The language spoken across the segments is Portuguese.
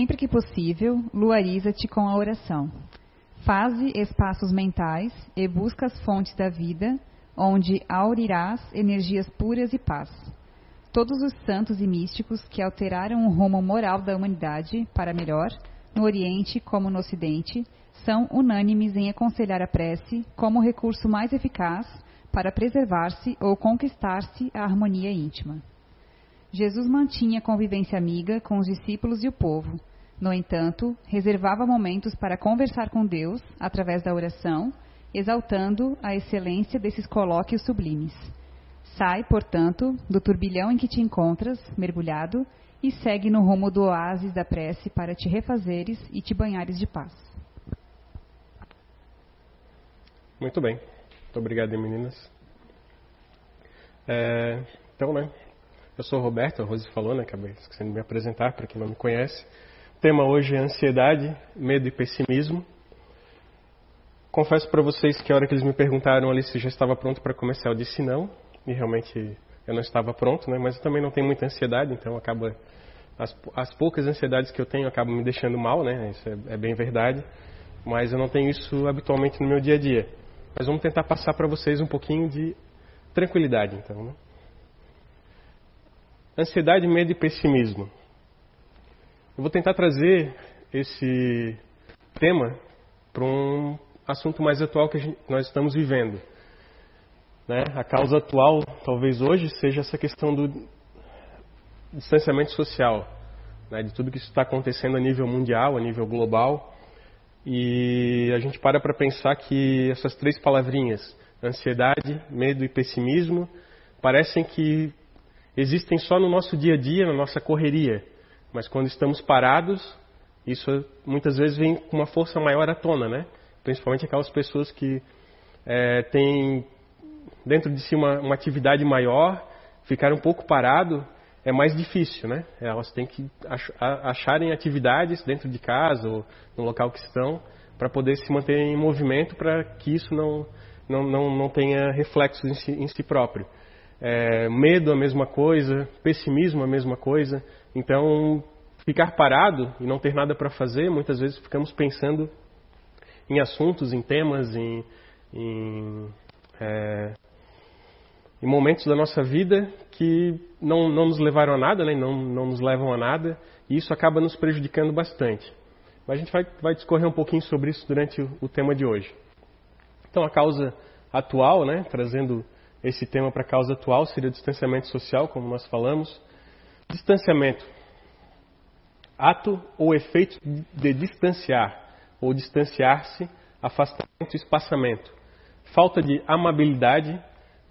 Sempre que possível, luariza-te com a oração. Faze espaços mentais e busca as fontes da vida, onde aurirás energias puras e paz. Todos os santos e místicos que alteraram o rumo moral da humanidade para melhor, no Oriente como no Ocidente, são unânimes em aconselhar a prece como recurso mais eficaz para preservar-se ou conquistar-se a harmonia íntima. Jesus mantinha convivência amiga com os discípulos e o povo. No entanto, reservava momentos para conversar com Deus através da oração, exaltando a excelência desses colóquios sublimes. Sai, portanto, do turbilhão em que te encontras, mergulhado, e segue no rumo do oásis da prece para te refazeres e te banhares de paz. Muito bem. Muito obrigado, meninas. É, então, né? Eu sou o Roberto, a Rose falou, né? Acabei esquecendo de me apresentar para quem não me conhece. Tema hoje é ansiedade, medo e pessimismo. Confesso para vocês que a hora que eles me perguntaram ali se já estava pronto para começar, eu disse não. E realmente eu não estava pronto, né? Mas eu também não tenho muita ansiedade, então acaba as, as poucas ansiedades que eu tenho acabam me deixando mal, né? Isso é, é bem verdade. Mas eu não tenho isso habitualmente no meu dia a dia. Mas vamos tentar passar para vocês um pouquinho de tranquilidade, então. Né? Ansiedade, medo e pessimismo. Eu vou tentar trazer esse tema para um assunto mais atual que gente, nós estamos vivendo. Né? A causa atual, talvez hoje, seja essa questão do distanciamento social, né? de tudo que está acontecendo a nível mundial, a nível global. E a gente para para pensar que essas três palavrinhas, ansiedade, medo e pessimismo, parecem que existem só no nosso dia a dia, na nossa correria. Mas quando estamos parados, isso muitas vezes vem com uma força maior à tona, né? Principalmente aquelas pessoas que é, têm dentro de si uma, uma atividade maior, ficar um pouco parado é mais difícil, né? Elas têm que acharem atividades dentro de casa ou no local que estão para poder se manter em movimento para que isso não, não, não, não tenha reflexos em si, em si próprio. É, medo a mesma coisa, pessimismo a mesma coisa. Então, ficar parado e não ter nada para fazer, muitas vezes ficamos pensando em assuntos, em temas, em, em, é, em momentos da nossa vida que não, não nos levaram a nada, né? não, não nos levam a nada, e isso acaba nos prejudicando bastante. Mas a gente vai, vai discorrer um pouquinho sobre isso durante o, o tema de hoje. Então, a causa atual, né, trazendo esse tema para a causa atual seria o distanciamento social, como nós falamos. Distanciamento. Ato ou efeito de distanciar, ou distanciar-se, afastamento espaçamento. Falta de amabilidade,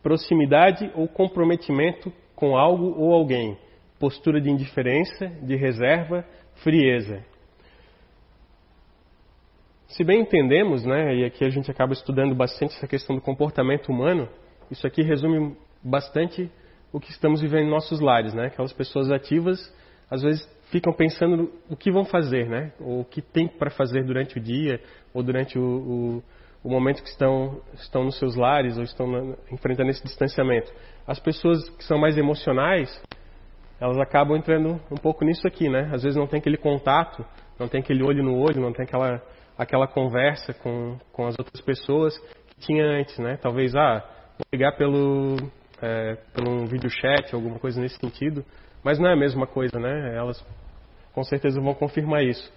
proximidade ou comprometimento com algo ou alguém. Postura de indiferença, de reserva, frieza. Se bem entendemos, né, e aqui a gente acaba estudando bastante essa questão do comportamento humano, isso aqui resume bastante o que estamos vivendo em nossos lares, né? Aquelas pessoas ativas, às vezes ficam pensando o que vão fazer, né? Ou o que tem para fazer durante o dia ou durante o, o, o, momento que estão estão nos seus lares ou estão na, enfrentando esse distanciamento. As pessoas que são mais emocionais, elas acabam entrando um pouco nisso aqui, né? Às vezes não tem aquele contato, não tem aquele olho no olho, não tem aquela aquela conversa com, com as outras pessoas que tinha antes, né? Talvez ah ligar pelo, é, pelo um vídeo chat, alguma coisa nesse sentido, mas não é a mesma coisa, né? Elas com certeza vão confirmar isso.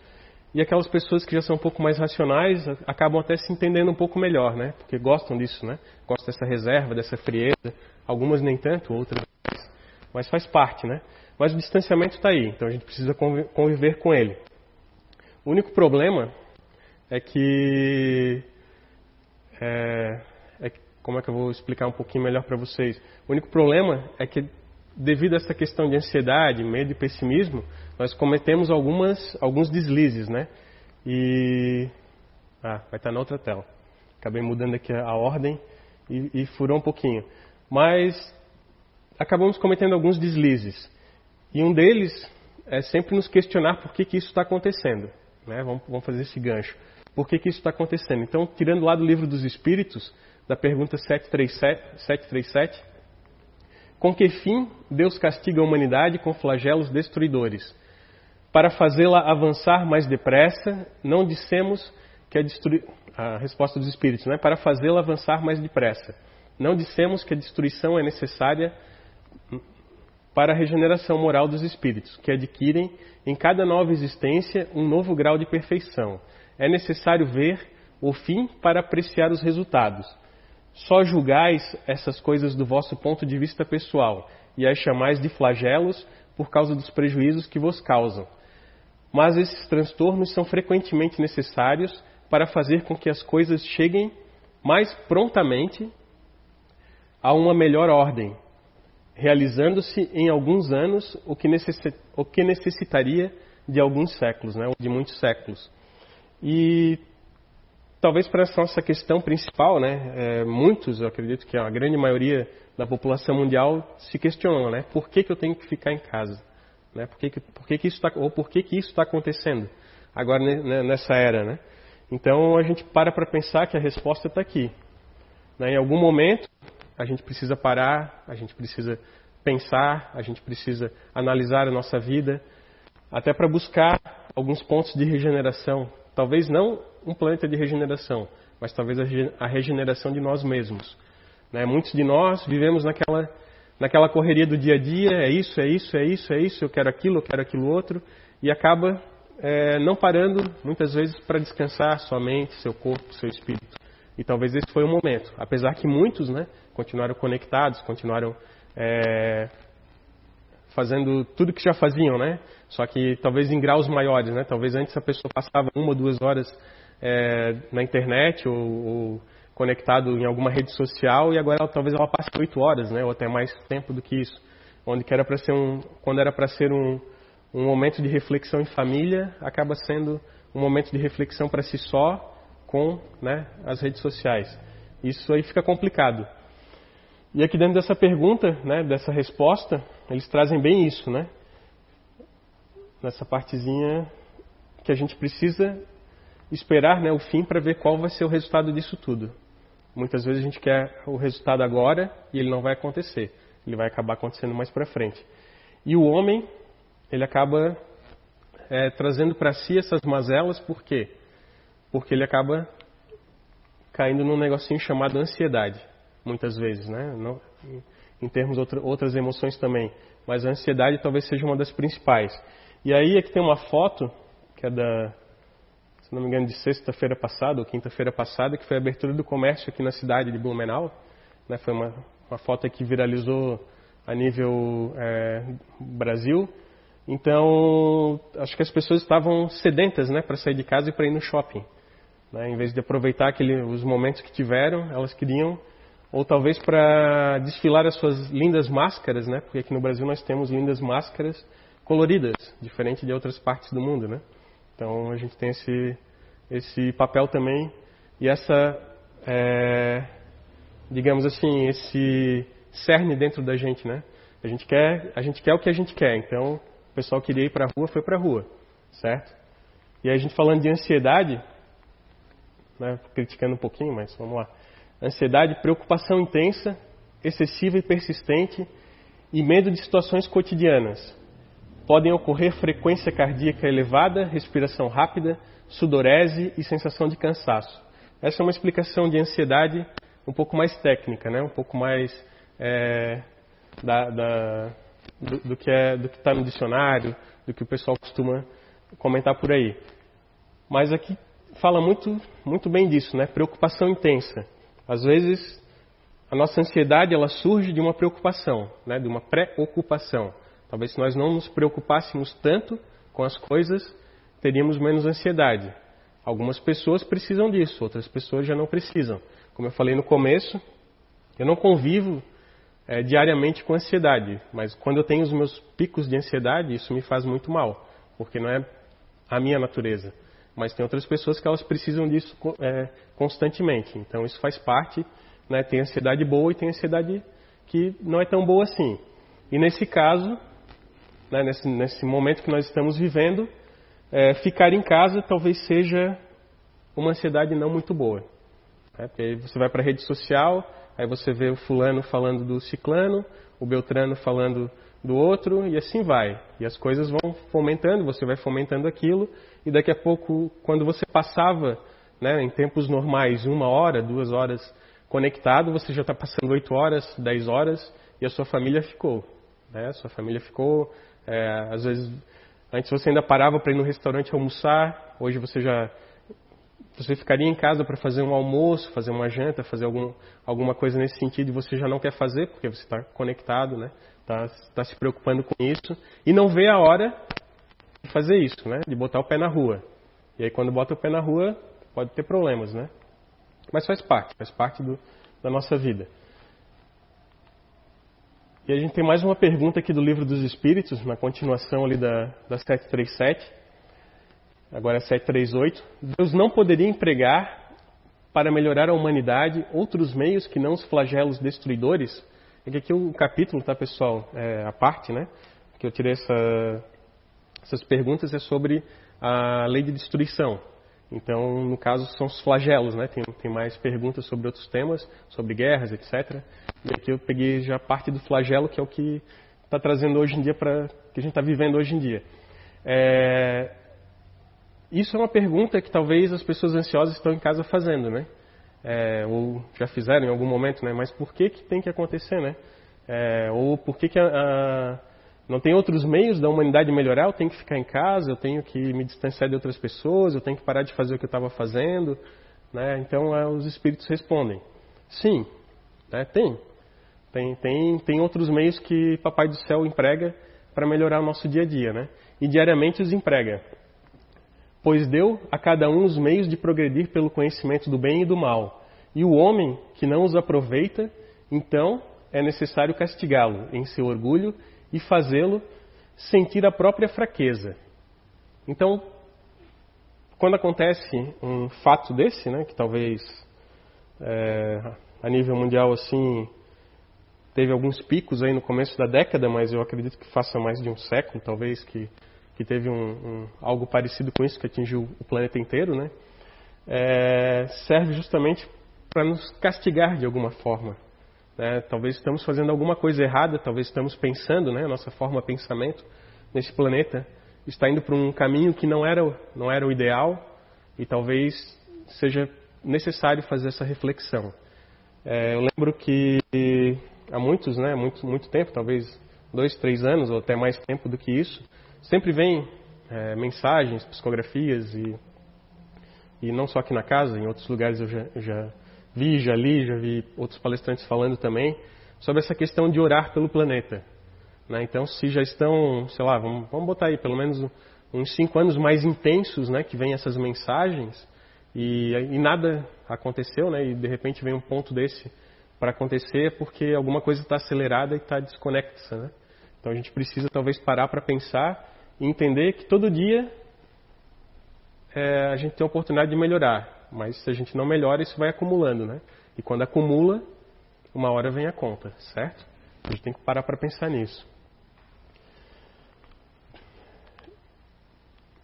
E aquelas pessoas que já são um pouco mais racionais acabam até se entendendo um pouco melhor, né? Porque gostam disso, né? Gostam dessa reserva, dessa frieza. Algumas nem tanto, outras mas faz parte, né? Mas o distanciamento está aí, então a gente precisa conviver com ele. O único problema é que é, como é que eu vou explicar um pouquinho melhor para vocês? O único problema é que, devido a essa questão de ansiedade, medo e pessimismo, nós cometemos algumas, alguns deslizes, né? E. Ah, vai estar na outra tela. Acabei mudando aqui a ordem e, e furou um pouquinho. Mas acabamos cometendo alguns deslizes. E um deles é sempre nos questionar por que, que isso está acontecendo. Né? Vamos, vamos, fazer esse gancho. Por que, que isso está acontecendo? Então, tirando lá do livro dos Espíritos, da pergunta 737, 737. Com que fim Deus castiga a humanidade com flagelos destruidores? para fazê-la avançar mais depressa, não dissemos que a destruição. A resposta dos espíritos, né? Para fazê-la avançar mais depressa. Não dissemos que a destruição é necessária para a regeneração moral dos espíritos, que adquirem em cada nova existência um novo grau de perfeição. É necessário ver o fim para apreciar os resultados. Só julgais essas coisas do vosso ponto de vista pessoal e as chamais de flagelos por causa dos prejuízos que vos causam. Mas esses transtornos são frequentemente necessários para fazer com que as coisas cheguem mais prontamente a uma melhor ordem, realizando-se em alguns anos o que, o que necessitaria de alguns séculos, né, de muitos séculos. E talvez para essa nossa questão principal, né, é, muitos, eu acredito que a grande maioria da população mundial se questionam, né, por que, que eu tenho que ficar em casa? Né, por que, que, por que, que isso está, ou por que, que isso está acontecendo agora né, nessa era, né? Então a gente para para pensar que a resposta está aqui. Né, em algum momento a gente precisa parar, a gente precisa pensar, a gente precisa analisar a nossa vida, até para buscar alguns pontos de regeneração. Talvez não um planeta de regeneração, mas talvez a regeneração de nós mesmos. Né? Muitos de nós vivemos naquela, naquela correria do dia a dia, é isso, é isso, é isso, é isso, eu quero aquilo, eu quero aquilo outro, e acaba é, não parando, muitas vezes, para descansar sua mente, seu corpo, seu espírito. E talvez esse foi o momento. Apesar que muitos né, continuaram conectados, continuaram é, fazendo tudo que já faziam, né? Só que talvez em graus maiores, né? Talvez antes a pessoa passava uma ou duas horas é, na internet ou, ou, conectado em alguma rede social e agora talvez ela passe oito horas, né? Ou até mais tempo do que isso. Onde que era para ser um, quando era para ser um, um momento de reflexão em família, acaba sendo um momento de reflexão para si só com né, as redes sociais. Isso aí fica complicado. E aqui dentro dessa pergunta, né, dessa resposta, eles trazem bem isso, né? Nessa partezinha que a gente precisa esperar né, o fim para ver qual vai ser o resultado disso tudo. Muitas vezes a gente quer o resultado agora e ele não vai acontecer. Ele vai acabar acontecendo mais para frente. E o homem, ele acaba é, trazendo para si essas mazelas, por quê? porque ele acaba caindo num negocinho chamado ansiedade, muitas vezes, né? Não, em termos de outra, outras emoções também, mas a ansiedade talvez seja uma das principais. E aí aqui tem uma foto que é da, se não me engano, de sexta-feira passada ou quinta-feira passada, que foi a abertura do comércio aqui na cidade de Blumenau. Né? Foi uma, uma foto que viralizou a nível é, Brasil. Então, acho que as pessoas estavam sedentas né, para sair de casa e para ir no shopping. Né? Em vez de aproveitar aquele, os momentos que tiveram, elas queriam, ou talvez para desfilar as suas lindas máscaras, né? porque aqui no Brasil nós temos lindas máscaras coloridas, diferente de outras partes do mundo. Né? Então a gente tem esse, esse papel também e essa, é, digamos assim, esse cerne dentro da gente. Né? A, gente quer, a gente quer o que a gente quer, então o pessoal queria ir para a rua, foi para a rua, certo? E a gente falando de ansiedade, né, criticando um pouquinho, mas vamos lá. Ansiedade, preocupação intensa, excessiva e persistente e medo de situações cotidianas. Podem ocorrer frequência cardíaca elevada, respiração rápida, sudorese e sensação de cansaço. Essa é uma explicação de ansiedade um pouco mais técnica, né? um pouco mais é, da, da, do, do, que é, está no dicionário, do que o pessoal costuma comentar por aí. Mas aqui fala muito, muito bem disso, né? Preocupação intensa. Às vezes, a nossa ansiedade ela surge de uma preocupação, né? De uma preocupação. Talvez se nós não nos preocupássemos tanto com as coisas, teríamos menos ansiedade. Algumas pessoas precisam disso, outras pessoas já não precisam. Como eu falei no começo, eu não convivo é, diariamente com ansiedade, mas quando eu tenho os meus picos de ansiedade, isso me faz muito mal, porque não é a minha natureza. Mas tem outras pessoas que elas precisam disso é, constantemente. Então isso faz parte. Né? Tem ansiedade boa e tem ansiedade que não é tão boa assim. E nesse caso, né, nesse, nesse, momento que nós estamos vivendo, é, ficar em casa talvez seja uma ansiedade não muito boa. Né? Porque aí você vai para a rede social, aí você vê o fulano falando do ciclano, o beltrano falando do outro e assim vai. E as coisas vão fomentando, você vai fomentando aquilo e daqui a pouco, quando você passava, né, em tempos normais, uma hora, duas horas conectado, você já está passando oito horas, dez horas e a sua família ficou. Né? A sua família ficou, é, às vezes, antes você ainda parava para ir no restaurante almoçar, hoje você já você ficaria em casa para fazer um almoço, fazer uma janta, fazer algum, alguma coisa nesse sentido e você já não quer fazer porque você está conectado, né? Está tá se preocupando com isso e não vê a hora de fazer isso, né? De botar o pé na rua. E aí quando bota o pé na rua pode ter problemas, né? Mas faz parte, faz parte do, da nossa vida. E a gente tem mais uma pergunta aqui do Livro dos Espíritos, na continuação ali da, da 737, agora é 738. Deus não poderia empregar para melhorar a humanidade outros meios que não os flagelos destruidores? É que aqui o capítulo, tá pessoal, é a parte, né? Que eu tirei essa, essas perguntas é sobre a lei de destruição. Então, no caso, são os flagelos, né? Tem, tem mais perguntas sobre outros temas, sobre guerras, etc. E aqui eu peguei já parte do flagelo, que é o que está trazendo hoje em dia para que a gente está vivendo hoje em dia. É, isso é uma pergunta que talvez as pessoas ansiosas estão em casa fazendo, né? É, ou já fizeram em algum momento, né? Mas por que que tem que acontecer, né? É, ou por que que a, a não tem outros meios da humanidade melhorar, eu tenho que ficar em casa, eu tenho que me distanciar de outras pessoas, eu tenho que parar de fazer o que eu estava fazendo. Né? Então é, os espíritos respondem: sim, né? tem. tem. Tem tem outros meios que Papai do Céu emprega para melhorar o nosso dia a dia. Né? E diariamente os emprega. Pois deu a cada um os meios de progredir pelo conhecimento do bem e do mal. E o homem que não os aproveita, então é necessário castigá-lo em seu orgulho e fazê-lo sentir a própria fraqueza. Então, quando acontece um fato desse, né, que talvez é, a nível mundial assim teve alguns picos aí no começo da década, mas eu acredito que faça mais de um século, talvez que que teve um, um, algo parecido com isso que atingiu o planeta inteiro, né? É, serve justamente para nos castigar de alguma forma. Né? Talvez estamos fazendo alguma coisa errada, talvez estamos pensando, né? nossa forma de pensamento nesse planeta está indo para um caminho que não era, não era o ideal e talvez seja necessário fazer essa reflexão. É, eu lembro que há muitos, né, muito, muito tempo, talvez dois, três anos ou até mais tempo do que isso, sempre vem é, mensagens, psicografias e, e não só aqui na casa, em outros lugares eu já, já vi, já li, já vi outros palestrantes falando também sobre essa questão de orar pelo planeta. Né? Então, se já estão, sei lá, vamos, vamos botar aí pelo menos uns cinco anos mais intensos, né, que vem essas mensagens e, e nada aconteceu, né, e de repente vem um ponto desse para acontecer porque alguma coisa está acelerada e está desconexa, né? Então a gente precisa talvez parar para pensar e entender que todo dia é, a gente tem a oportunidade de melhorar. Mas se a gente não melhora, isso vai acumulando, né? E quando acumula, uma hora vem a conta, certo? A gente tem que parar para pensar nisso.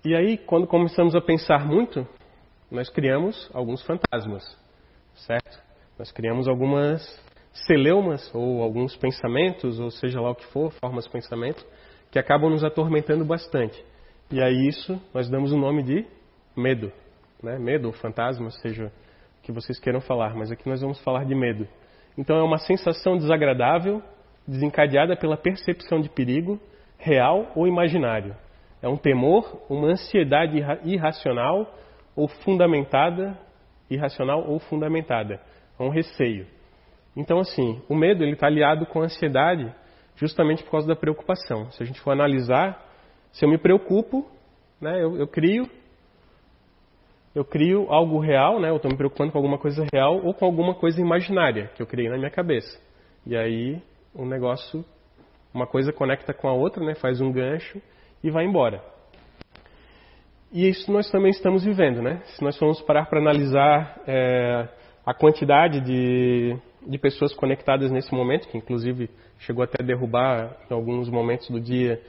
E aí, quando começamos a pensar muito, nós criamos alguns fantasmas, certo? Nós criamos algumas celeumas ou alguns pensamentos, ou seja lá o que for, formas de pensamento, que acabam nos atormentando bastante. E aí isso nós damos o nome de medo né? medo, fantasma, seja o que vocês queiram falar, mas aqui nós vamos falar de medo. Então é uma sensação desagradável, desencadeada pela percepção de perigo, real ou imaginário. É um temor, uma ansiedade irracional ou fundamentada, irracional ou fundamentada. É um receio. Então, assim, o medo ele está aliado com a ansiedade justamente por causa da preocupação. Se a gente for analisar, se eu me preocupo, né, eu, eu crio eu crio algo real, né? Eu estou me preocupando com alguma coisa real ou com alguma coisa imaginária que eu criei na minha cabeça. E aí o negócio, uma coisa conecta com a outra, né? Faz um gancho e vai embora. E isso nós também estamos vivendo, né? Se nós formos parar para analisar é, a quantidade de, de pessoas conectadas nesse momento, que inclusive chegou até a derrubar em alguns momentos do dia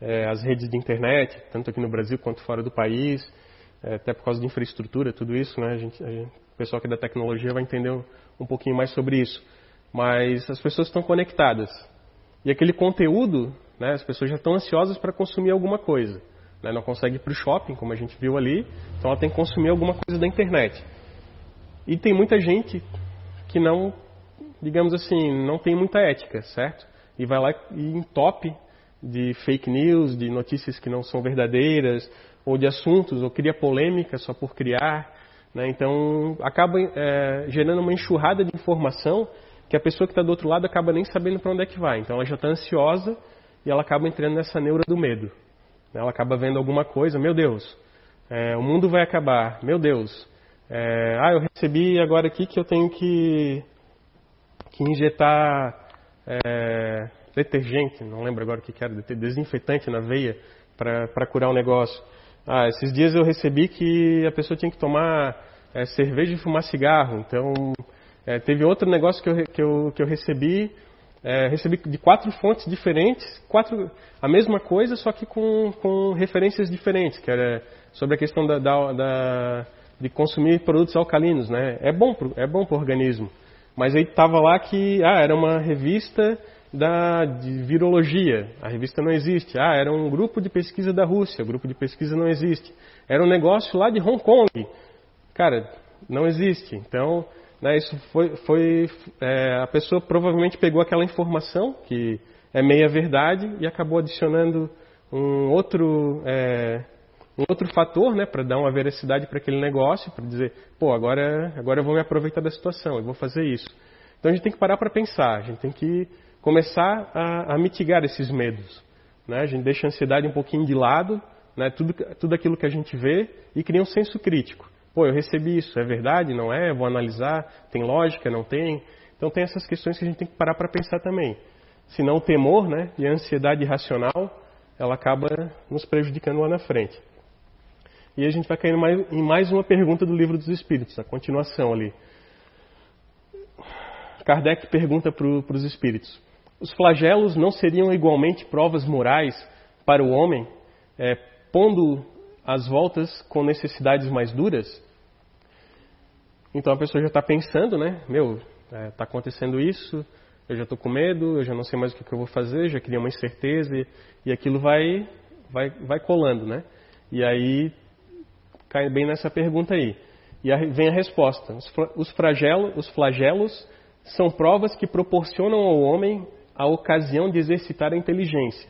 é, as redes de internet, tanto aqui no Brasil quanto fora do país até por causa de infraestrutura, tudo isso, né? A gente, a gente, o pessoal aqui da tecnologia vai entender um, um pouquinho mais sobre isso. Mas as pessoas estão conectadas. E aquele conteúdo Né? As pessoas já estão ansiosas para consumir alguma coisa. Né? Não consegue ir para o shopping, como a gente viu ali, então ela tem que consumir alguma coisa da internet. E tem muita gente que não, digamos assim, não tem muita ética, certo? E vai lá e entope de fake news, de notícias que não são verdadeiras, ou de assuntos, ou cria polêmica só por criar. Né? Então, acaba é, gerando uma enxurrada de informação que a pessoa que está do outro lado acaba nem sabendo para onde é que vai. Então, ela já está ansiosa e ela acaba entrando nessa neura do medo. Ela acaba vendo alguma coisa, meu Deus, é, o mundo vai acabar, meu Deus. É, ah, eu recebi agora aqui que eu tenho que, que injetar é, detergente, não lembro agora o que era, desinfetante na veia para curar o negócio. Ah, esses dias eu recebi que a pessoa tinha que tomar é, cerveja e fumar cigarro. Então, é, teve outro negócio que eu, que eu, que eu recebi, é, recebi de quatro fontes diferentes, quatro, a mesma coisa, só que com, com referências diferentes, que era sobre a questão da, da, da de consumir produtos alcalinos. Né? É bom para é o organismo. Mas aí estava lá que ah, era uma revista da, virologia. A revista não existe. Ah, era um grupo de pesquisa da Rússia. O grupo de pesquisa não existe. Era um negócio lá de Hong Kong. Cara, não existe. Então, né, isso foi, foi é, a pessoa provavelmente pegou aquela informação que é meia verdade e acabou adicionando um outro é, um outro fator, né, para dar uma veracidade para aquele negócio, para dizer, pô, agora agora eu vou me aproveitar da situação, eu vou fazer isso. Então a gente tem que parar para pensar, a gente tem que começar a, a mitigar esses medos. Né? A gente deixa a ansiedade um pouquinho de lado, né? tudo, tudo aquilo que a gente vê, e cria um senso crítico. Pô, eu recebi isso, é verdade, não é? Vou analisar, tem lógica, não tem? Então tem essas questões que a gente tem que parar para pensar também. Senão o temor né, e a ansiedade irracional, ela acaba nos prejudicando lá na frente. E a gente vai cair em mais uma pergunta do Livro dos Espíritos, a continuação ali. Kardec pergunta para os espíritos: os flagelos não seriam igualmente provas morais para o homem, é, pondo as voltas com necessidades mais duras? Então a pessoa já está pensando, né? Meu, está é, tá acontecendo isso, eu já estou com medo, eu já não sei mais o que, que eu vou fazer, já cria uma incerteza e, e aquilo vai, vai, vai colando, né? E aí cai bem nessa pergunta aí. E aí vem a resposta. Os, flagelos, os flagelos são provas que proporcionam ao homem a ocasião de exercitar a inteligência,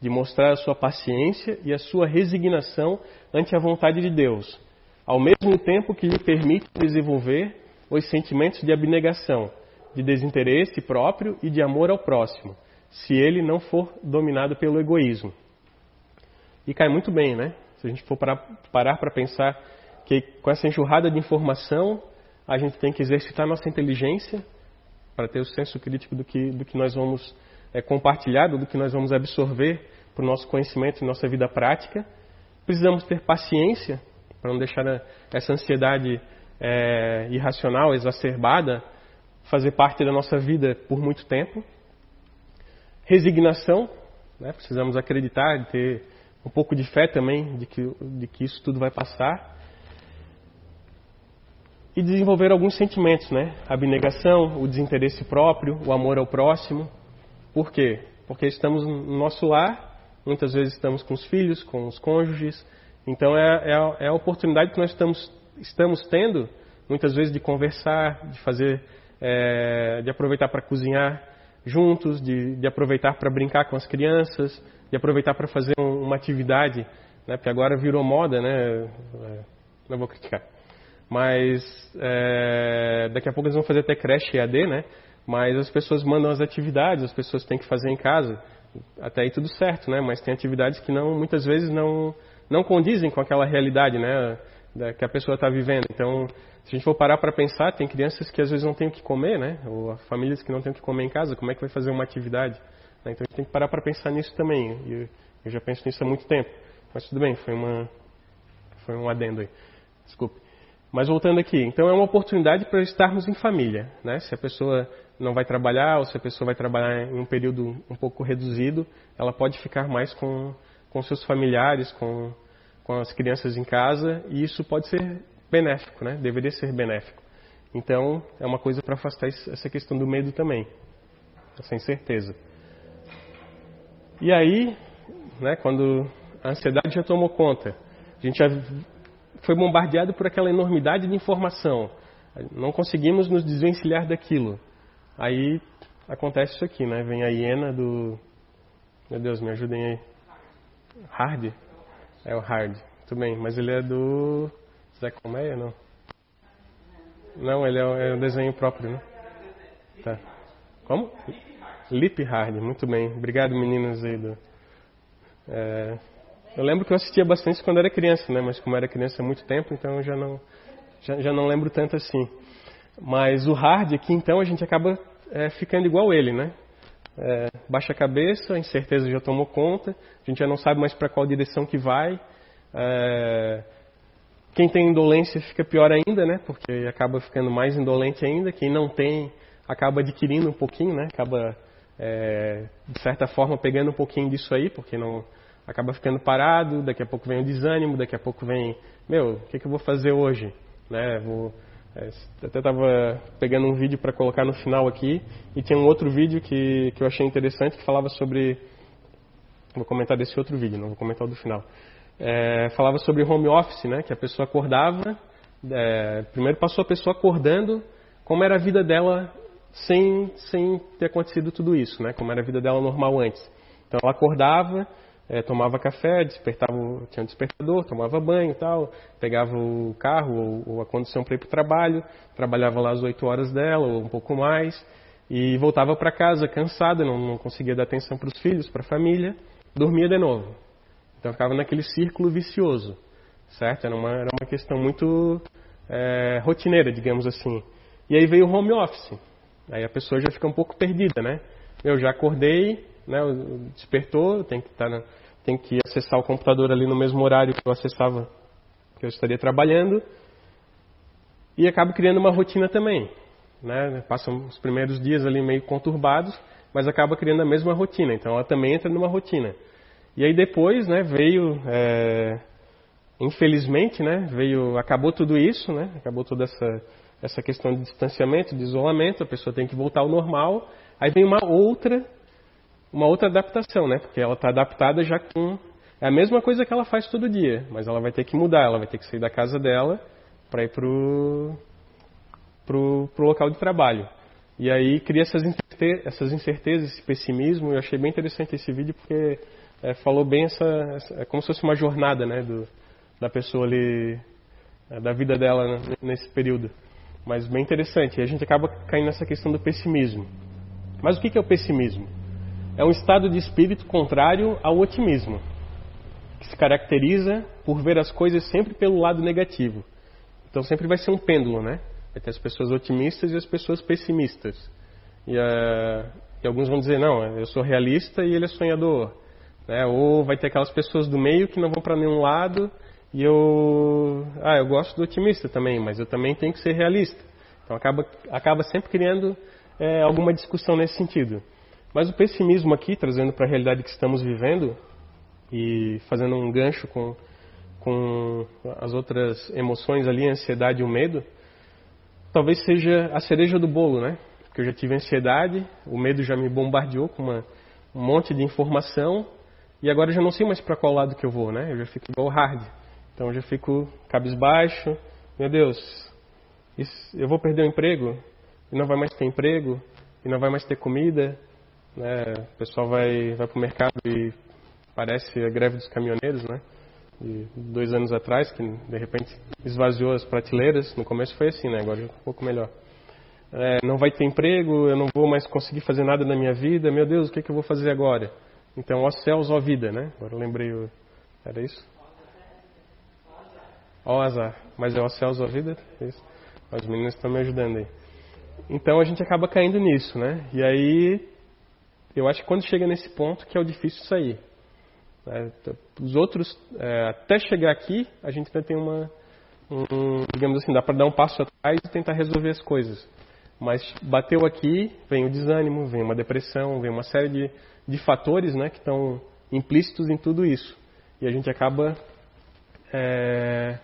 de mostrar a sua paciência e a sua resignação ante a vontade de Deus, ao mesmo tempo que lhe permite desenvolver os sentimentos de abnegação, de desinteresse próprio e de amor ao próximo, se ele não for dominado pelo egoísmo. E cai muito bem, né? Se a gente for parar para pensar que com essa enxurrada de informação, a gente tem que exercitar nossa inteligência para ter o senso crítico do que, do que nós vamos é, compartilhar, do que nós vamos absorver para o nosso conhecimento e nossa vida prática. Precisamos ter paciência para não deixar essa ansiedade é, irracional, exacerbada, fazer parte da nossa vida por muito tempo. Resignação, né? precisamos acreditar, ter um pouco de fé também de que, de que isso tudo vai passar e desenvolver alguns sentimentos, né? A abnegação, o desinteresse próprio, o amor ao próximo. Por quê? Porque estamos no nosso lar, muitas vezes estamos com os filhos, com os cônjuges. Então é, é, a, é a oportunidade que nós estamos, estamos tendo, muitas vezes, de conversar, de fazer, é, de aproveitar para cozinhar juntos, de, de aproveitar para brincar com as crianças, de aproveitar para fazer uma atividade, né? Porque agora virou moda, né? É, não vou criticar mas é, daqui a pouco eles vão fazer até creche EAD, né? Mas as pessoas mandam as atividades, as pessoas têm que fazer em casa. Até aí tudo certo, né? Mas tem atividades que não, muitas vezes não, não condizem com aquela realidade, né? Que a pessoa está vivendo. Então, se a gente for parar para pensar, tem crianças que às vezes não têm o que comer, né? Ou famílias que não têm o que comer em casa, como é que vai fazer uma atividade? Né? Então a gente tem que parar para pensar nisso também. Eu, eu já penso nisso há muito tempo. Mas tudo bem, foi uma foi um adendo aí. Desculpe. Mas voltando aqui, então é uma oportunidade para estarmos em família. Né? Se a pessoa não vai trabalhar ou se a pessoa vai trabalhar em um período um pouco reduzido, ela pode ficar mais com, com seus familiares, com, com as crianças em casa e isso pode ser benéfico, né? deveria ser benéfico. Então é uma coisa para afastar essa questão do medo também, essa incerteza. E aí, né, quando a ansiedade já tomou conta, a gente já foi bombardeado por aquela enormidade de informação. Não conseguimos nos desvencilhar daquilo. Aí acontece isso aqui, né? Vem a hiena do. Meu Deus, me ajudem aí. Hard? É o Hard. Muito bem, mas ele é do. Zé Colmeia, não? Não, ele é, é um desenho próprio, né? Tá. Como? Lip Hard, muito bem. Obrigado, meninas aí do. É, eu lembro que eu assistia bastante quando era criança, né? Mas como era criança há muito tempo, então eu já não, já, já não lembro tanto assim. Mas o hard aqui, então, a gente acaba é, ficando igual ele, né? É, baixa a cabeça, a incerteza já tomou conta, a gente já não sabe mais para qual direção que vai. É, quem tem indolência fica pior ainda, né? Porque acaba ficando mais indolente ainda. Quem não tem acaba adquirindo um pouquinho, né? Acaba é, de certa forma pegando um pouquinho disso aí, porque não acaba ficando parado. Daqui a pouco vem o desânimo, daqui a pouco vem, meu, o que, que eu vou fazer hoje, né? Vou é, até estava pegando um vídeo para colocar no final aqui e tinha um outro vídeo que, que eu achei interessante que falava sobre. Vou comentar desse outro vídeo, não vou comentar o do final é, falava sobre home office, né? Que a pessoa acordava, é, primeiro passou a pessoa acordando como era a vida dela sem, sem ter acontecido tudo isso, né? Como era a vida dela normal antes. Então ela acordava, é, tomava café, despertava, tinha um despertador, tomava banho e tal, pegava o carro ou, ou a condução para ir para o trabalho, trabalhava lá as 8 horas dela ou um pouco mais e voltava para casa cansada, não, não conseguia dar atenção para os filhos, para a família, dormia de novo. Então ficava naquele círculo vicioso, certo? Era uma, era uma questão muito é, rotineira, digamos assim. E aí veio o home office. Aí a pessoa já fica um pouco perdida, né? Eu já acordei, né? Despertou, tem que estar, tem que acessar o computador ali no mesmo horário que eu acessava, que eu estaria trabalhando, e acabo criando uma rotina também, né? Passam os primeiros dias ali meio conturbados, mas acaba criando a mesma rotina. Então ela também entra numa rotina. E aí depois, né, veio, é, infelizmente, né, veio, acabou tudo isso, né, acabou toda essa, essa questão de distanciamento, de isolamento, a pessoa tem que voltar ao normal. Aí vem uma outra, uma outra adaptação, né, porque ela está adaptada já com é a mesma coisa que ela faz todo dia, mas ela vai ter que mudar, ela vai ter que sair da casa dela para ir pro, pro, pro local de trabalho. E aí cria essas, essas incertezas, esse pessimismo. Eu achei bem interessante esse vídeo porque é, falou bem essa, essa, É como se fosse uma jornada né, do, da pessoa ali, é, da vida dela nesse período. Mas bem interessante. E a gente acaba caindo nessa questão do pessimismo. Mas o que é o pessimismo? É um estado de espírito contrário ao otimismo, que se caracteriza por ver as coisas sempre pelo lado negativo. Então sempre vai ser um pêndulo, né? Vai ter as pessoas otimistas e as pessoas pessimistas. E, uh, e alguns vão dizer, não, eu sou realista e ele é sonhador. Né? Ou vai ter aquelas pessoas do meio que não vão para nenhum lado e eu, ah, eu gosto do otimista também, mas eu também tenho que ser realista. Então acaba, acaba sempre criando é, alguma discussão nesse sentido. Mas o pessimismo aqui, trazendo para a realidade que estamos vivendo e fazendo um gancho com, com as outras emoções ali, a ansiedade e o medo, talvez seja a cereja do bolo, né? Porque eu já tive ansiedade, o medo já me bombardeou com uma, um monte de informação e agora eu já não sei mais para qual lado que eu vou, né? Eu já fico igual hard. Então eu já fico cabisbaixo. Meu Deus, isso, eu vou perder o emprego? E não vai mais ter emprego? E não vai mais ter comida? Né? O pessoal vai, vai para o mercado e parece a greve dos caminhoneiros, né? De dois anos atrás, que de repente esvaziou as prateleiras. No começo foi assim, né? Agora é um pouco melhor. É, não vai ter emprego, eu não vou mais conseguir fazer nada na minha vida. Meu Deus, o que, é que eu vou fazer agora? Então, ó céus, ó vida, né? Agora eu lembrei, era isso? Ó azar. Mas é ó céus, ó vida? Isso. As meninas estão me ajudando aí. Então a gente acaba caindo nisso, né? E aí, eu acho que quando chega nesse ponto que é o difícil sair. Né? Os outros, é, até chegar aqui, a gente ainda tem uma, um, digamos assim, dá para dar um passo atrás e tentar resolver as coisas. Mas bateu aqui, vem o desânimo, vem uma depressão, vem uma série de de fatores né, que estão implícitos em tudo isso. E a gente acaba é,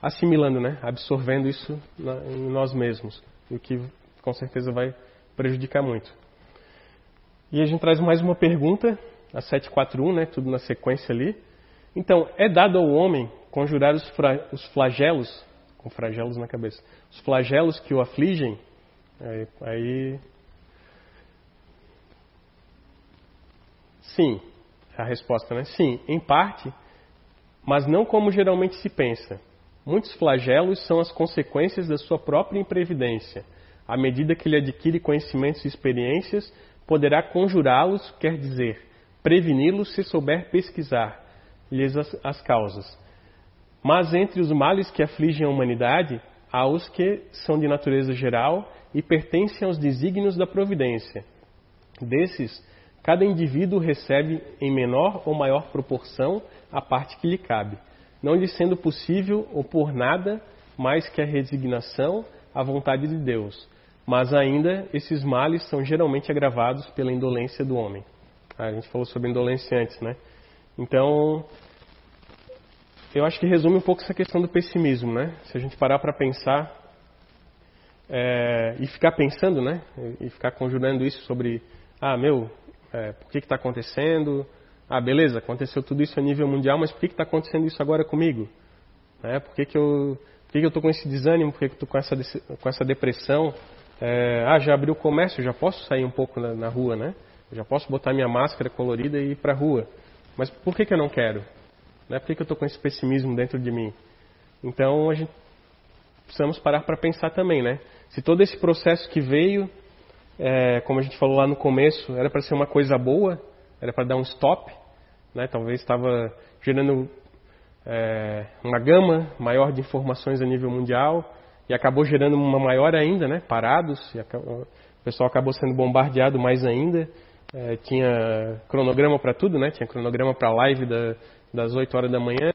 assimilando, né, absorvendo isso na, em nós mesmos, o que com certeza vai prejudicar muito. E a gente traz mais uma pergunta a 741, né, tudo na sequência ali. Então, é dado ao homem conjurar os, os flagelos, com flagelos na cabeça, os flagelos que o afligem, aí, aí Sim, a resposta, né? Sim, em parte, mas não como geralmente se pensa. Muitos flagelos são as consequências da sua própria imprevidência. À medida que ele adquire conhecimentos e experiências, poderá conjurá-los, quer dizer, preveni-los se souber pesquisar-lhes as, as causas. Mas entre os males que afligem a humanidade, há os que são de natureza geral e pertencem aos desígnios da providência. Desses, Cada indivíduo recebe em menor ou maior proporção a parte que lhe cabe, não lhe sendo possível opor nada mais que a resignação à vontade de Deus. Mas ainda esses males são geralmente agravados pela indolência do homem. A gente falou sobre indolência antes, né? Então, eu acho que resume um pouco essa questão do pessimismo, né? Se a gente parar para pensar é, e ficar pensando, né? E ficar conjurando isso sobre, ah, meu, é, por que está acontecendo? Ah, beleza, aconteceu tudo isso a nível mundial, mas por que está acontecendo isso agora comigo? É, por que, que eu estou com esse desânimo? Por que, que eu estou com essa, com essa depressão? É, ah, já abriu o comércio, já posso sair um pouco na, na rua, né? já posso botar minha máscara colorida e ir para a rua. Mas por que, que eu não quero? Né? Por que, que eu estou com esse pessimismo dentro de mim? Então a gente precisamos parar para pensar também, né? Se todo esse processo que veio é, como a gente falou lá no começo, era para ser uma coisa boa, era para dar um stop, né? talvez estava gerando é, uma gama maior de informações a nível mundial e acabou gerando uma maior ainda, né? parados, acabou, o pessoal acabou sendo bombardeado mais ainda. É, tinha cronograma para tudo, né? tinha cronograma para live da, das 8 horas da manhã,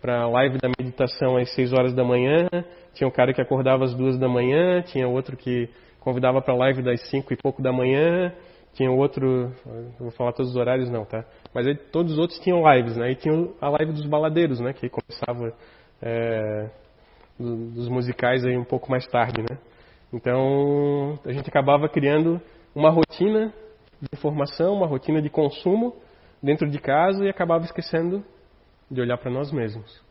para a live da meditação às 6 horas da manhã, tinha um cara que acordava às 2 da manhã, tinha outro que convidava para a live das 5 e pouco da manhã, tinha outro, vou falar todos os horários não, tá? Mas aí, todos os outros tinham lives, né? E tinha a live dos baladeiros, né? Que começava é, dos musicais aí um pouco mais tarde, né? Então a gente acabava criando uma rotina de informação, uma rotina de consumo dentro de casa e acabava esquecendo de olhar para nós mesmos.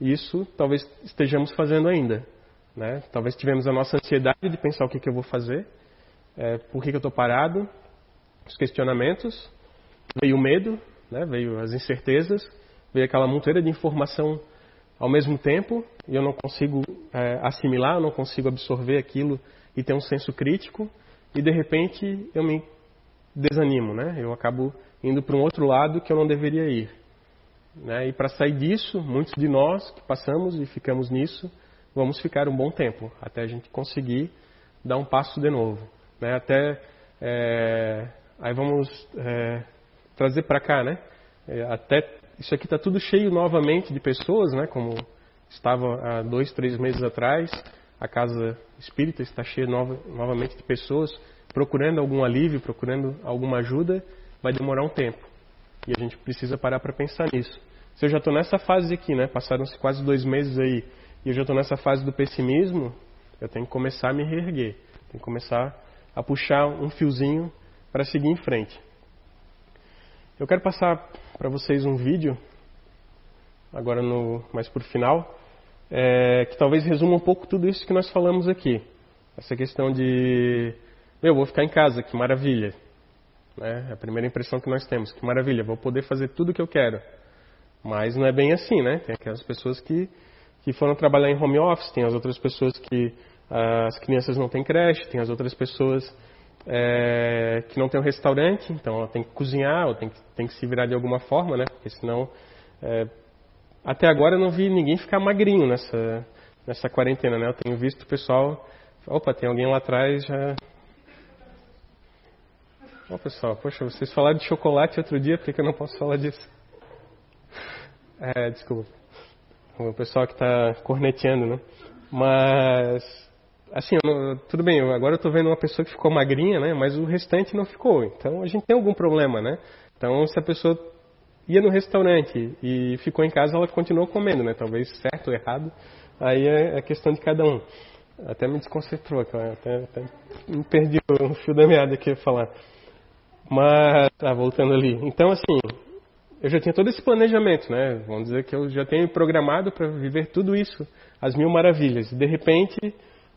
Isso talvez estejamos fazendo ainda. Né? Talvez tivemos a nossa ansiedade de pensar o que, que eu vou fazer, é, por que, que eu estou parado, os questionamentos, veio o medo, né? veio as incertezas, veio aquela monteira de informação ao mesmo tempo e eu não consigo é, assimilar, eu não consigo absorver aquilo e ter um senso crítico e de repente eu me desanimo, né? Eu acabo indo para um outro lado que eu não deveria ir. Né? E para sair disso, muitos de nós que passamos e ficamos nisso, vamos ficar um bom tempo até a gente conseguir dar um passo de novo. Né? Até é, aí vamos é, trazer para cá, né? É, até isso aqui está tudo cheio novamente de pessoas, né? Como estava há dois, três meses atrás, a casa espírita está cheia nova, novamente de pessoas procurando algum alívio, procurando alguma ajuda. Vai demorar um tempo e a gente precisa parar para pensar nisso. Se eu já estou nessa fase aqui, né? Passaram-se quase dois meses aí e eu já estou nessa fase do pessimismo, eu tenho que começar a me reerguer, tenho que começar a puxar um fiozinho para seguir em frente. Eu quero passar para vocês um vídeo, agora no, mais por final, é, que talvez resuma um pouco tudo isso que nós falamos aqui. Essa questão de, meu, vou ficar em casa, que maravilha. Né? É a primeira impressão que nós temos, que maravilha, vou poder fazer tudo o que eu quero. Mas não é bem assim, né? Tem aquelas pessoas que que foram trabalhar em home office, tem as outras pessoas que as crianças não têm creche, tem as outras pessoas é, que não têm um restaurante, então ela tem que cozinhar, ou tem que, tem que se virar de alguma forma, né? Porque senão. É, até agora eu não vi ninguém ficar magrinho nessa, nessa quarentena, né? Eu tenho visto o pessoal. Opa, tem alguém lá atrás já. Ó, pessoal, poxa, vocês falaram de chocolate outro dia, por que eu não posso falar disso? É, desculpa o pessoal que está corneteando, né? Mas, assim, não, tudo bem, agora eu estou vendo uma pessoa que ficou magrinha, né? Mas o restante não ficou. Então a gente tem algum problema, né? Então se a pessoa ia no restaurante e ficou em casa, ela continuou comendo, né? Talvez certo ou errado, aí é, é questão de cada um. Até me desconcentrou, até, até me perdi o fio da meada que ia falar. Mas, tá, voltando ali. Então, assim, eu já tinha todo esse planejamento, né? Vamos dizer que eu já tenho programado para viver tudo isso, as mil maravilhas. De repente,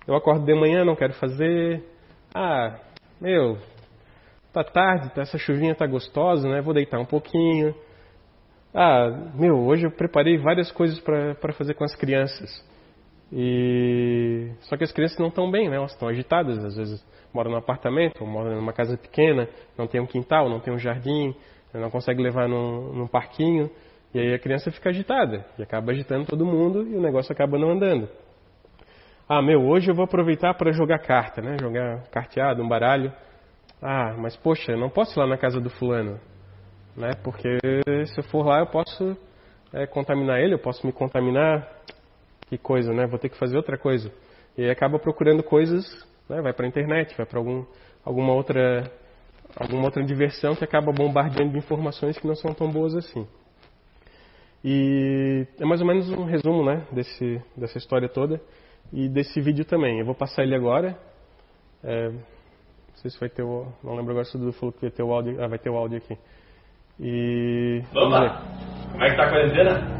eu acordo de manhã, não quero fazer. Ah, meu, tá tarde, tá, essa chuvinha tá gostosa, né? Vou deitar um pouquinho. Ah, meu, hoje eu preparei várias coisas para fazer com as crianças. E só que as crianças não estão bem, né? Elas estão agitadas, às vezes moram num apartamento, moram numa casa pequena, não tem um quintal, não tem um jardim, não consegue levar num, num parquinho, e aí a criança fica agitada, e acaba agitando todo mundo, e o negócio acaba não andando. Ah, meu, hoje eu vou aproveitar para jogar carta, né? Jogar carteado, um baralho. Ah, mas poxa, eu não posso ir lá na casa do fulano, né? Porque se eu for lá eu posso é, contaminar ele, eu posso me contaminar. Que coisa, né? Vou ter que fazer outra coisa. E aí acaba procurando coisas, né? Vai para a internet, vai para algum, alguma outra alguma outra diversão que acaba bombardeando de informações que não são tão boas assim. E é mais ou menos um resumo, né? Desse dessa história toda e desse vídeo também. Eu vou passar ele agora. É, não sei se vai ter o. Não lembro agora se o Dudu falou que vai ter o áudio. Ah, vai ter o áudio aqui. E. Opa! Como é que tá a quarentena?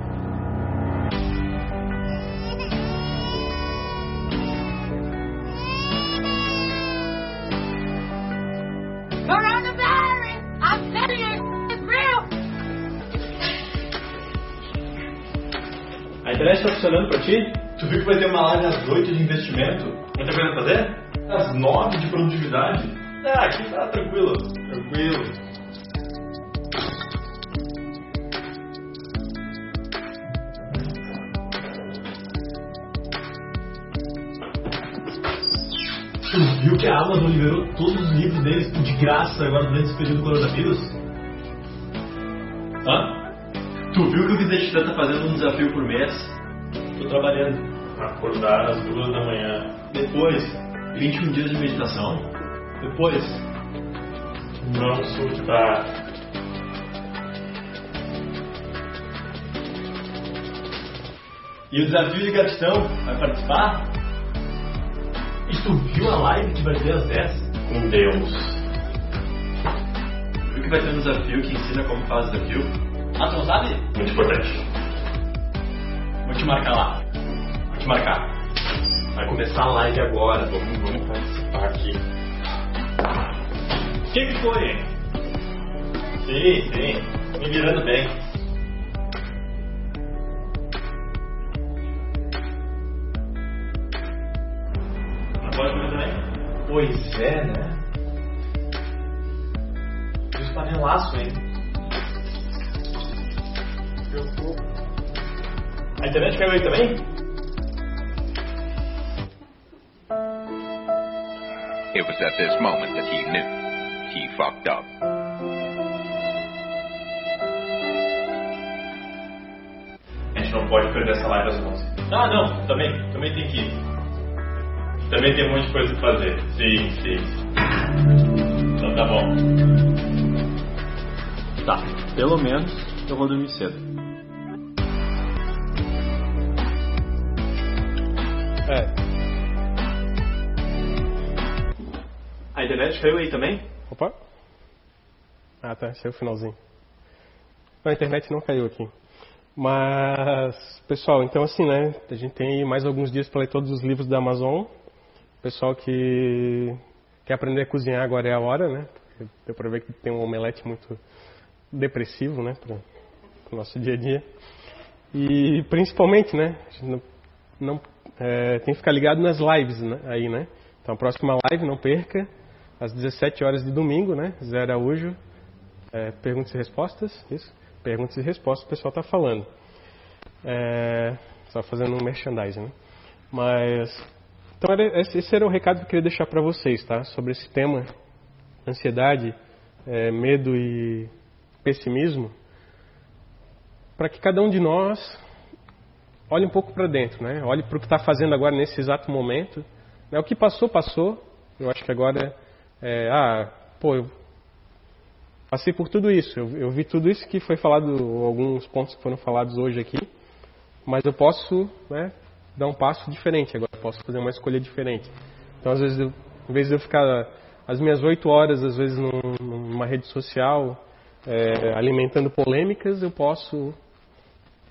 A internet tá funcionando pra ti? Tu viu que vai ter uma live às 8 de investimento? Não tá querendo fazer? Às 9 de produtividade? Ah, aqui tá tranquilo. Tranquilo. Tu viu que a Amazon liberou todos os livros deles de graça agora durante esse período do coronavírus? Hã? Tu viu que o Vicente tá fazendo um desafio por mês? Tô trabalhando. Acordar às duas da manhã. Depois, 21 dias de meditação. Depois, não surtar. E o desafio de gratidão, vai participar? E tu viu a live que vai ter às 10? Com Deus. Viu que vai ter um desafio que ensina como faz o desafio? Ah, tu não sabe? Muito importante. Vou te marcar lá. Vou te marcar. Vai começar a live agora. Vamos, vamos participar aqui. O que, que foi? Sim, sim. Me virando bem. Pode comer também? Pois é, né? Isso panelaço, hein? A internet caiu aí também? It was at this moment that he knew he fucked up. A gente não pode perder essa live às 11. Ah, não, também, também tem que ir. Também tem um monte de coisa pra fazer. Sim, sim. Então tá bom. Tá, pelo menos eu vou dormir cedo. É, A internet caiu aí também? Opa. Ah, tá. Achei o finalzinho. Não, a internet não caiu aqui. Mas, pessoal, então assim, né? A gente tem mais alguns dias para ler todos os livros da Amazon. Pessoal que quer aprender a cozinhar agora é a hora, né? Porque deu para ver que tem um omelete muito depressivo, né? Para o nosso dia a dia. E principalmente, né? A gente não, não é, tem que ficar ligado nas lives né, aí, né? Então, a próxima live, não perca, às 17 horas de domingo, né? Zé Araújo, é, perguntas e respostas, isso? Perguntas e respostas, o pessoal está falando. É, só fazendo um merchandising, né? Mas, então era, esse era o recado que eu queria deixar para vocês, tá? Sobre esse tema, ansiedade, é, medo e pessimismo, para que cada um de nós olhe um pouco para dentro, né? Olhe para o que está fazendo agora nesse exato momento. Né? O que passou, passou. Eu acho que agora é, ah, pô, eu passei por tudo isso, eu, eu, vi tudo isso que foi falado, alguns pontos que foram falados hoje aqui, mas eu posso né, dar um passo diferente agora, posso fazer uma escolha diferente. Então, às vezes, eu, em vez de eu ficar as minhas oito horas, às vezes, num, numa rede social, é, alimentando polêmicas, eu posso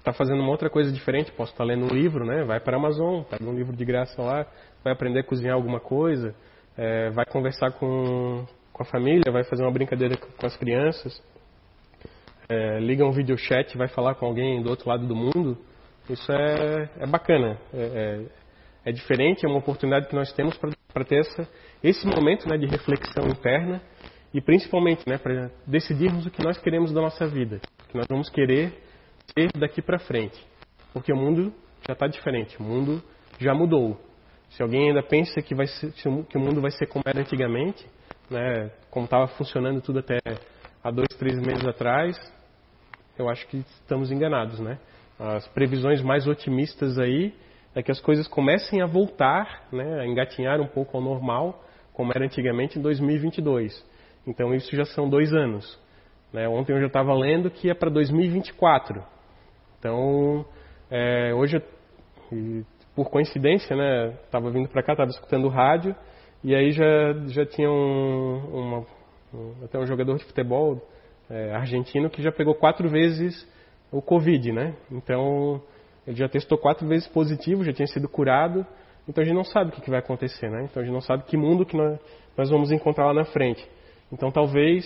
estar tá fazendo uma outra coisa diferente. Posso estar tá lendo um livro, né? Vai para a Amazon, pega um livro de graça lá, vai aprender a cozinhar alguma coisa, é, vai conversar com, com a família, vai fazer uma brincadeira com as crianças, é, liga um video chat, vai falar com alguém do outro lado do mundo. Isso é, é bacana, é, é, é diferente, é uma oportunidade que nós temos para ter essa, esse momento né, de reflexão interna e principalmente né, para decidirmos o que nós queremos da nossa vida, o que nós vamos querer ser daqui para frente, porque o mundo já está diferente, o mundo já mudou. Se alguém ainda pensa que, vai ser, que o mundo vai ser como era antigamente, né, como estava funcionando tudo até há dois, três meses atrás, eu acho que estamos enganados, né? As previsões mais otimistas aí é que as coisas comecem a voltar, né, a engatinhar um pouco ao normal, como era antigamente em 2022. Então isso já são dois anos. Né? Ontem eu já estava lendo que é para 2024. Então é, hoje, por coincidência, né, estava vindo para cá, estava escutando rádio e aí já já tinha um, uma, um, até um jogador de futebol é, argentino que já pegou quatro vezes o Covid, né? Então, ele já testou quatro vezes positivo, já tinha sido curado. Então, a gente não sabe o que, vai acontecer, né? Então, a gente não sabe que mundo que nós, nós vamos encontrar lá na frente. Então, talvez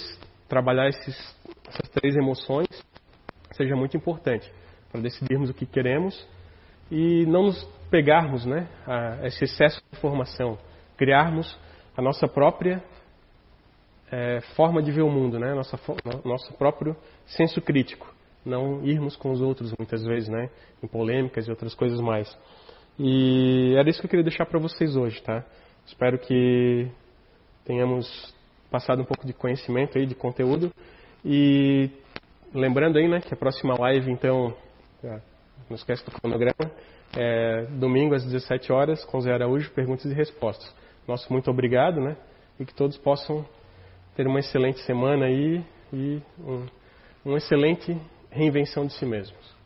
trabalhar esses, essas três emoções seja muito importante para decidirmos o que queremos e não nos pegarmos, né, a esse excesso de informação, criarmos a nossa própria é, forma de ver o mundo, né? Nossa, nosso próprio senso crítico. Não irmos com os outros, muitas vezes, né? Em polêmicas e outras coisas mais. E era isso que eu queria deixar para vocês hoje, tá? Espero que tenhamos passado um pouco de conhecimento aí, de conteúdo. E lembrando aí, né, que a próxima live, então, não esquece do cronograma, é domingo às 17 horas, com Zé Araújo, perguntas e respostas. Nosso muito obrigado, né? E que todos possam ter uma excelente semana aí e um, uma excelente reinvenção de si mesmos.